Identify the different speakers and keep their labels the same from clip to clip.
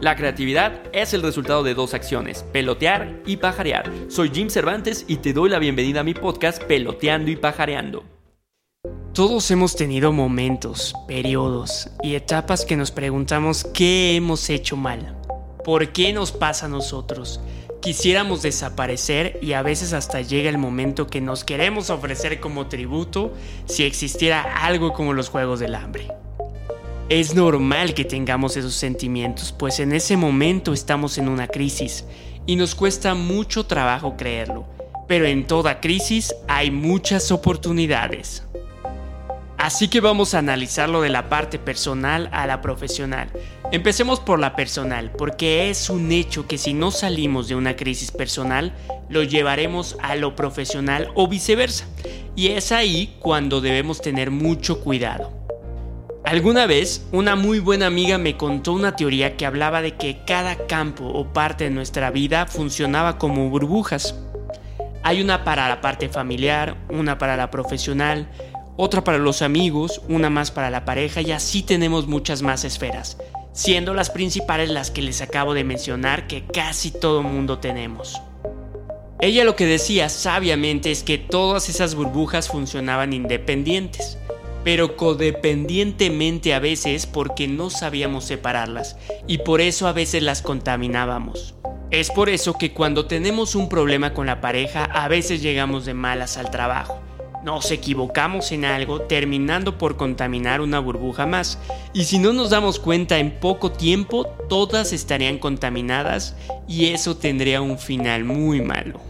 Speaker 1: La creatividad es el resultado de dos acciones, pelotear y pajarear. Soy Jim Cervantes y te doy la bienvenida a mi podcast Peloteando y Pajareando.
Speaker 2: Todos hemos tenido momentos, periodos y etapas que nos preguntamos qué hemos hecho mal, por qué nos pasa a nosotros. Quisiéramos desaparecer y a veces hasta llega el momento que nos queremos ofrecer como tributo si existiera algo como los Juegos del Hambre. Es normal que tengamos esos sentimientos, pues en ese momento estamos en una crisis y nos cuesta mucho trabajo creerlo, pero en toda crisis hay muchas oportunidades. Así que vamos a analizarlo de la parte personal a la profesional. Empecemos por la personal, porque es un hecho que si no salimos de una crisis personal, lo llevaremos a lo profesional o viceversa. Y es ahí cuando debemos tener mucho cuidado. Alguna vez, una muy buena amiga me contó una teoría que hablaba de que cada campo o parte de nuestra vida funcionaba como burbujas. Hay una para la parte familiar, una para la profesional, otra para los amigos, una más para la pareja y así tenemos muchas más esferas, siendo las principales las que les acabo de mencionar que casi todo mundo tenemos. Ella lo que decía sabiamente es que todas esas burbujas funcionaban independientes pero codependientemente a veces porque no sabíamos separarlas y por eso a veces las contaminábamos. Es por eso que cuando tenemos un problema con la pareja a veces llegamos de malas al trabajo. Nos equivocamos en algo terminando por contaminar una burbuja más y si no nos damos cuenta en poco tiempo todas estarían contaminadas y eso tendría un final muy malo.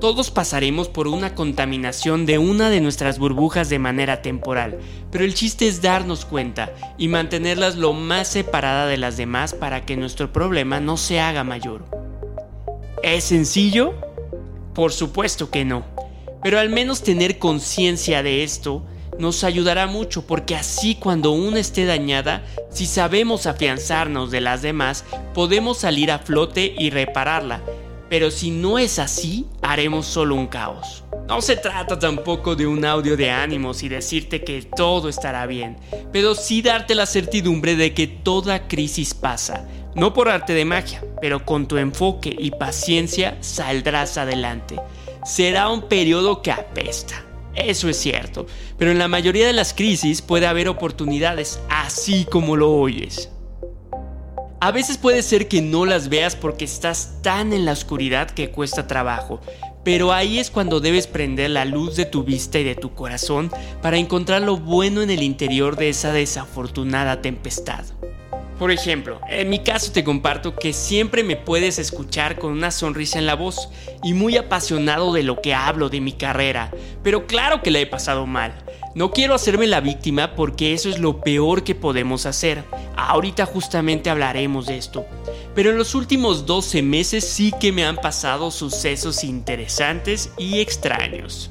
Speaker 2: Todos pasaremos por una contaminación de una de nuestras burbujas de manera temporal, pero el chiste es darnos cuenta y mantenerlas lo más separada de las demás para que nuestro problema no se haga mayor. ¿Es sencillo? Por supuesto que no, pero al menos tener conciencia de esto nos ayudará mucho porque así cuando una esté dañada, si sabemos afianzarnos de las demás, podemos salir a flote y repararla pero si no es así, haremos solo un caos. No se trata tampoco de un audio de ánimos y decirte que todo estará bien, pero sí darte la certidumbre de que toda crisis pasa, no por arte de magia, pero con tu enfoque y paciencia saldrás adelante. Será un periodo que apesta, eso es cierto, pero en la mayoría de las crisis puede haber oportunidades, así como lo oyes. A veces puede ser que no las veas porque estás tan en la oscuridad que cuesta trabajo, pero ahí es cuando debes prender la luz de tu vista y de tu corazón para encontrar lo bueno en el interior de esa desafortunada tempestad. Por ejemplo, en mi caso te comparto que siempre me puedes escuchar con una sonrisa en la voz y muy apasionado de lo que hablo de mi carrera, pero claro que la he pasado mal. No quiero hacerme la víctima porque eso es lo peor que podemos hacer. Ahorita justamente hablaremos de esto. Pero en los últimos 12 meses sí que me han pasado sucesos interesantes y extraños.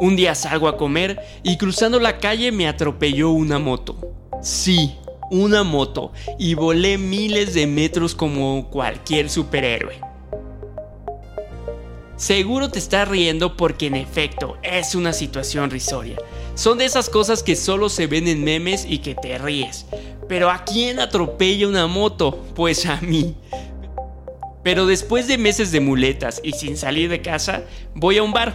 Speaker 2: Un día salgo a comer y cruzando la calle me atropelló una moto. Sí, una moto y volé miles de metros como cualquier superhéroe. Seguro te estás riendo porque en efecto es una situación risoria. Son de esas cosas que solo se ven en memes y que te ríes. Pero ¿a quién atropella una moto? Pues a mí. Pero después de meses de muletas y sin salir de casa, voy a un bar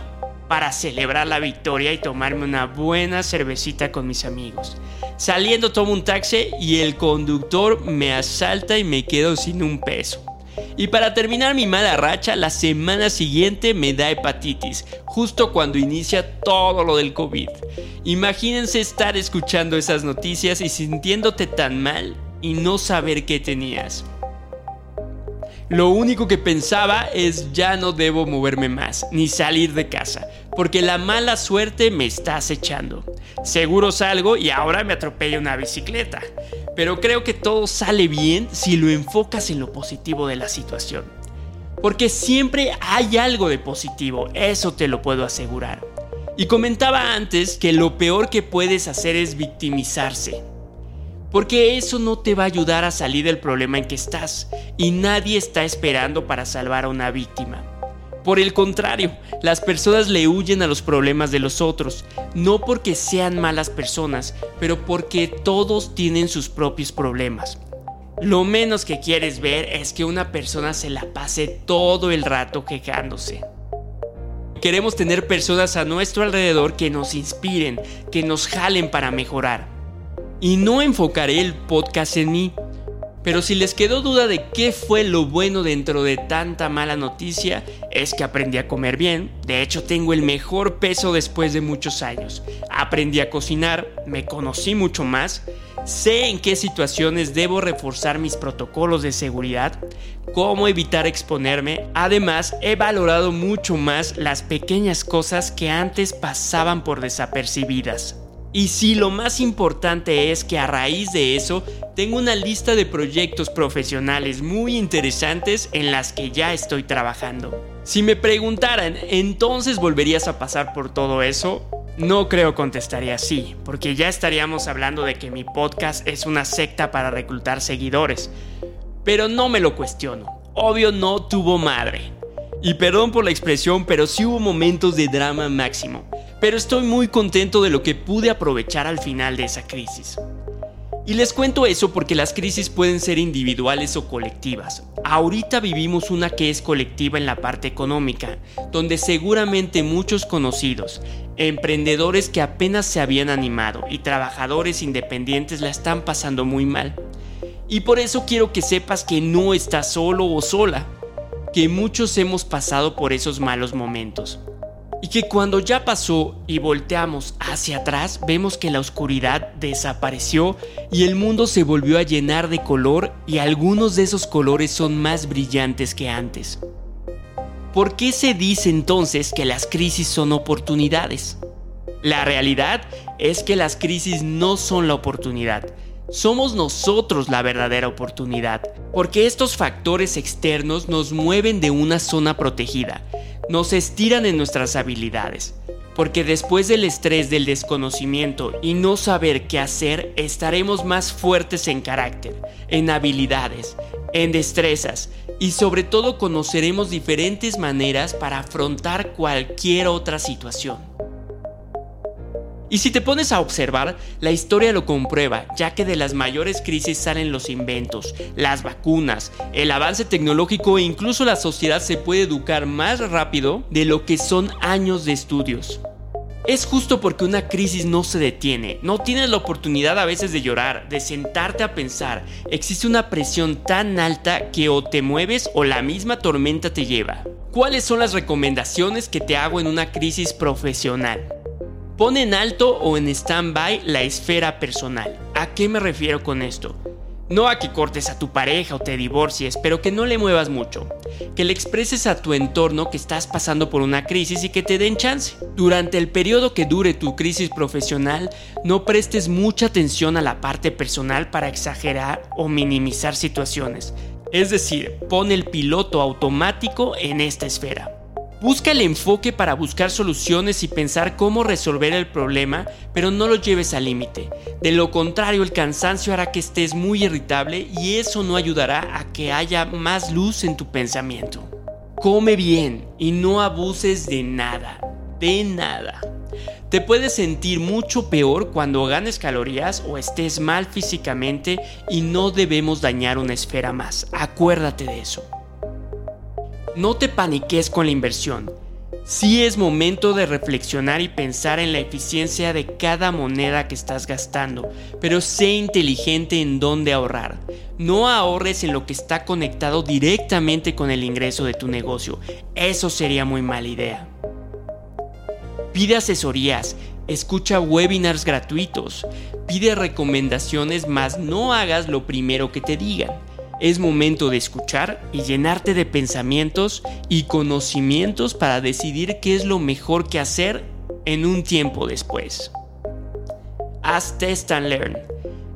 Speaker 2: para celebrar la victoria y tomarme una buena cervecita con mis amigos. Saliendo tomo un taxi y el conductor me asalta y me quedo sin un peso. Y para terminar mi mala racha, la semana siguiente me da hepatitis, justo cuando inicia todo lo del COVID. Imagínense estar escuchando esas noticias y sintiéndote tan mal y no saber qué tenías. Lo único que pensaba es ya no debo moverme más, ni salir de casa, porque la mala suerte me está acechando. Seguro salgo y ahora me atropella una bicicleta. Pero creo que todo sale bien si lo enfocas en lo positivo de la situación. Porque siempre hay algo de positivo, eso te lo puedo asegurar. Y comentaba antes que lo peor que puedes hacer es victimizarse. Porque eso no te va a ayudar a salir del problema en que estás. Y nadie está esperando para salvar a una víctima. Por el contrario, las personas le huyen a los problemas de los otros, no porque sean malas personas, pero porque todos tienen sus propios problemas. Lo menos que quieres ver es que una persona se la pase todo el rato quejándose. Queremos tener personas a nuestro alrededor que nos inspiren, que nos jalen para mejorar. Y no enfocaré el podcast en mí, pero si les quedó duda de qué fue lo bueno dentro de tanta mala noticia, es que aprendí a comer bien. De hecho, tengo el mejor peso después de muchos años. Aprendí a cocinar, me conocí mucho más, sé en qué situaciones debo reforzar mis protocolos de seguridad, cómo evitar exponerme. Además, he valorado mucho más las pequeñas cosas que antes pasaban por desapercibidas. Y si lo más importante es que a raíz de eso tengo una lista de proyectos profesionales muy interesantes en las que ya estoy trabajando. Si me preguntaran, ¿entonces volverías a pasar por todo eso? No creo contestaría sí, porque ya estaríamos hablando de que mi podcast es una secta para reclutar seguidores. Pero no me lo cuestiono. Obvio no tuvo madre. Y perdón por la expresión, pero sí hubo momentos de drama máximo pero estoy muy contento de lo que pude aprovechar al final de esa crisis. Y les cuento eso porque las crisis pueden ser individuales o colectivas. Ahorita vivimos una que es colectiva en la parte económica, donde seguramente muchos conocidos, emprendedores que apenas se habían animado y trabajadores independientes la están pasando muy mal. Y por eso quiero que sepas que no estás solo o sola, que muchos hemos pasado por esos malos momentos. Y que cuando ya pasó y volteamos hacia atrás, vemos que la oscuridad desapareció y el mundo se volvió a llenar de color y algunos de esos colores son más brillantes que antes. ¿Por qué se dice entonces que las crisis son oportunidades? La realidad es que las crisis no son la oportunidad, somos nosotros la verdadera oportunidad, porque estos factores externos nos mueven de una zona protegida nos estiran en nuestras habilidades, porque después del estrés del desconocimiento y no saber qué hacer, estaremos más fuertes en carácter, en habilidades, en destrezas y sobre todo conoceremos diferentes maneras para afrontar cualquier otra situación. Y si te pones a observar, la historia lo comprueba, ya que de las mayores crisis salen los inventos, las vacunas, el avance tecnológico e incluso la sociedad se puede educar más rápido de lo que son años de estudios. Es justo porque una crisis no se detiene, no tienes la oportunidad a veces de llorar, de sentarte a pensar, existe una presión tan alta que o te mueves o la misma tormenta te lleva. ¿Cuáles son las recomendaciones que te hago en una crisis profesional? Pon en alto o en stand-by la esfera personal. ¿A qué me refiero con esto? No a que cortes a tu pareja o te divorcies, pero que no le muevas mucho. Que le expreses a tu entorno que estás pasando por una crisis y que te den chance. Durante el periodo que dure tu crisis profesional, no prestes mucha atención a la parte personal para exagerar o minimizar situaciones. Es decir, pon el piloto automático en esta esfera. Busca el enfoque para buscar soluciones y pensar cómo resolver el problema, pero no lo lleves al límite. De lo contrario, el cansancio hará que estés muy irritable y eso no ayudará a que haya más luz en tu pensamiento. Come bien y no abuses de nada, de nada. Te puedes sentir mucho peor cuando ganes calorías o estés mal físicamente y no debemos dañar una esfera más. Acuérdate de eso. No te paniques con la inversión. Sí es momento de reflexionar y pensar en la eficiencia de cada moneda que estás gastando, pero sé inteligente en dónde ahorrar. No ahorres en lo que está conectado directamente con el ingreso de tu negocio. Eso sería muy mala idea. Pide asesorías, escucha webinars gratuitos, pide recomendaciones, mas no hagas lo primero que te digan es momento de escuchar y llenarte de pensamientos y conocimientos para decidir qué es lo mejor que hacer en un tiempo después. Haz test and learn.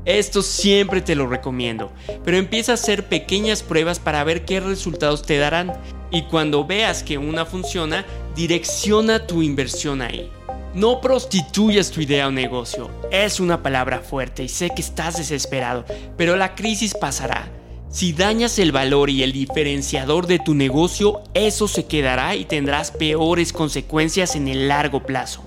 Speaker 2: Esto siempre te lo recomiendo, pero empieza a hacer pequeñas pruebas para ver qué resultados te darán y cuando veas que una funciona, direcciona tu inversión ahí. No prostituyas tu idea o negocio. Es una palabra fuerte y sé que estás desesperado, pero la crisis pasará si dañas el valor y el diferenciador de tu negocio, eso se quedará y tendrás peores consecuencias en el largo plazo.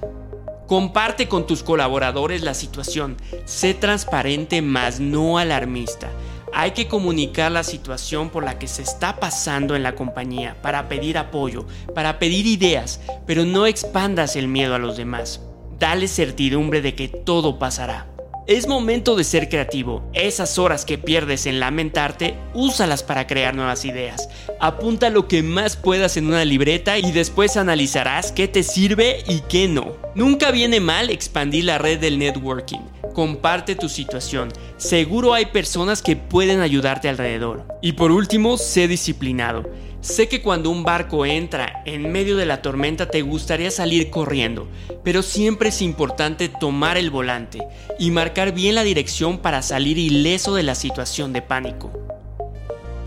Speaker 2: Comparte con tus colaboradores la situación, sé transparente más no alarmista. Hay que comunicar la situación por la que se está pasando en la compañía para pedir apoyo, para pedir ideas, pero no expandas el miedo a los demás. Dale certidumbre de que todo pasará. Es momento de ser creativo. Esas horas que pierdes en lamentarte, úsalas para crear nuevas ideas. Apunta lo que más puedas en una libreta y después analizarás qué te sirve y qué no. Nunca viene mal expandir la red del networking. Comparte tu situación. Seguro hay personas que pueden ayudarte alrededor. Y por último, sé disciplinado. Sé que cuando un barco entra en medio de la tormenta te gustaría salir corriendo, pero siempre es importante tomar el volante y marcar bien la dirección para salir ileso de la situación de pánico.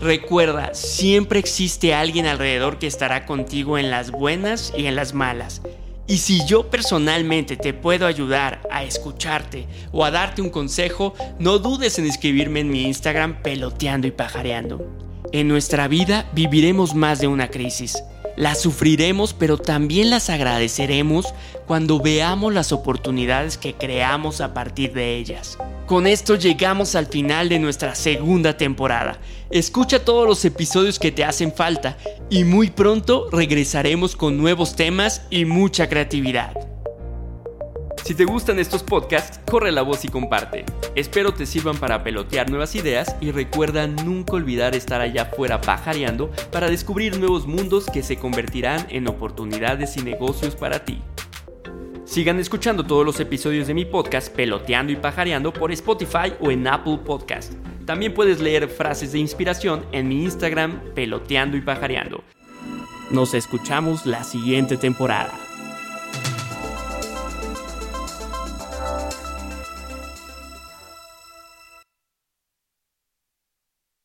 Speaker 2: Recuerda, siempre existe alguien alrededor que estará contigo en las buenas y en las malas. Y si yo personalmente te puedo ayudar a escucharte o a darte un consejo, no dudes en escribirme en mi Instagram peloteando y pajareando. En nuestra vida viviremos más de una crisis. Las sufriremos, pero también las agradeceremos cuando veamos las oportunidades que creamos a partir de ellas. Con esto llegamos al final de nuestra segunda temporada. Escucha todos los episodios que te hacen falta y muy pronto regresaremos con nuevos temas y mucha creatividad.
Speaker 1: Si te gustan estos podcasts, corre la voz y comparte. Espero te sirvan para pelotear nuevas ideas y recuerda nunca olvidar estar allá afuera pajareando para descubrir nuevos mundos que se convertirán en oportunidades y negocios para ti. Sigan escuchando todos los episodios de mi podcast Peloteando y Pajareando por Spotify o en Apple Podcast. También puedes leer frases de inspiración en mi Instagram Peloteando y Pajareando. Nos escuchamos la siguiente temporada.